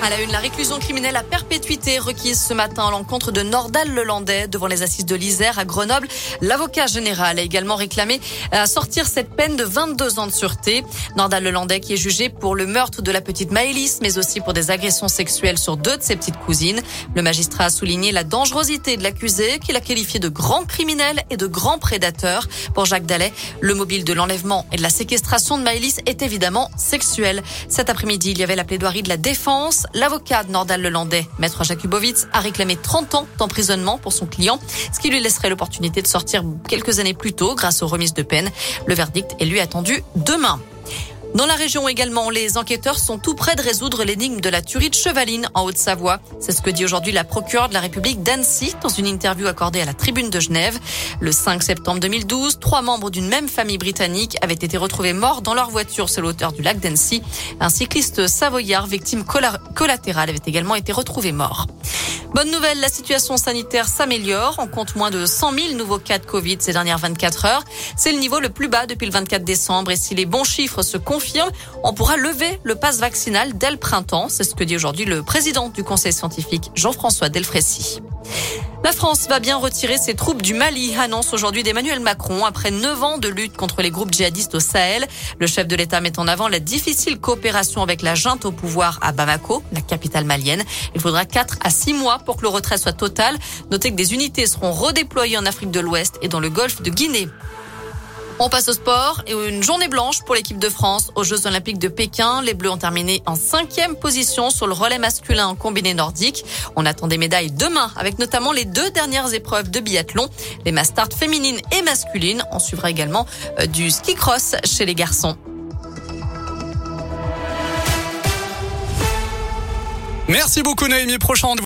À la une, la réclusion criminelle à perpétuité requise ce matin à l'encontre de Nordal Lelandais devant les assises de l'Isère à Grenoble. L'avocat général a également réclamé à sortir cette peine de 22 ans de sûreté. Nordal Lelandais qui est jugé pour le meurtre de la petite Maëlys, mais aussi pour des agressions sexuelles sur deux de ses petites cousines. Le magistrat a souligné la dangerosité de l'accusé qu'il a qualifié de grand criminel et de grand prédateur. Pour Jacques Dallet, le mobile de l'enlèvement et de la séquestration de Maëlys est évidemment sexuel. Cet après-midi, il y avait la plaidoirie de la défense. L'avocat de Nordal Lelandais, maître Jakubowicz, a réclamé 30 ans d'emprisonnement pour son client, ce qui lui laisserait l'opportunité de sortir quelques années plus tôt grâce aux remises de peine. Le verdict est lui attendu demain. Dans la région également, les enquêteurs sont tout près de résoudre l'énigme de la tuerie de Chevaline en Haute-Savoie. C'est ce que dit aujourd'hui la procureure de la République d'Annecy dans une interview accordée à la Tribune de Genève. Le 5 septembre 2012, trois membres d'une même famille britannique avaient été retrouvés morts dans leur voiture sur l'auteur du lac d'Annecy. Un cycliste savoyard, victime collatérale, avait également été retrouvé mort. Bonne nouvelle, la situation sanitaire s'améliore. On compte moins de 100 000 nouveaux cas de Covid ces dernières 24 heures. C'est le niveau le plus bas depuis le 24 décembre. Et si les bons chiffres se confirment, on pourra lever le passe vaccinal dès le printemps. C'est ce que dit aujourd'hui le président du conseil scientifique, Jean-François Delfrécy. La France va bien retirer ses troupes du Mali, annonce aujourd'hui d'Emmanuel Macron après neuf ans de lutte contre les groupes djihadistes au Sahel. Le chef de l'État met en avant la difficile coopération avec la junte au pouvoir à Bamako, la capitale malienne. Il faudra quatre à six mois pour que le retrait soit total. Notez que des unités seront redéployées en Afrique de l'Ouest et dans le golfe de Guinée. On passe au sport et une journée blanche pour l'équipe de France aux Jeux Olympiques de Pékin. Les Bleus ont terminé en cinquième position sur le relais masculin en combiné nordique. On attend des médailles demain avec notamment les deux dernières épreuves de biathlon, les mastart féminines et masculines. On suivra également euh, du ski cross chez les garçons. Merci beaucoup Naomi. Prochain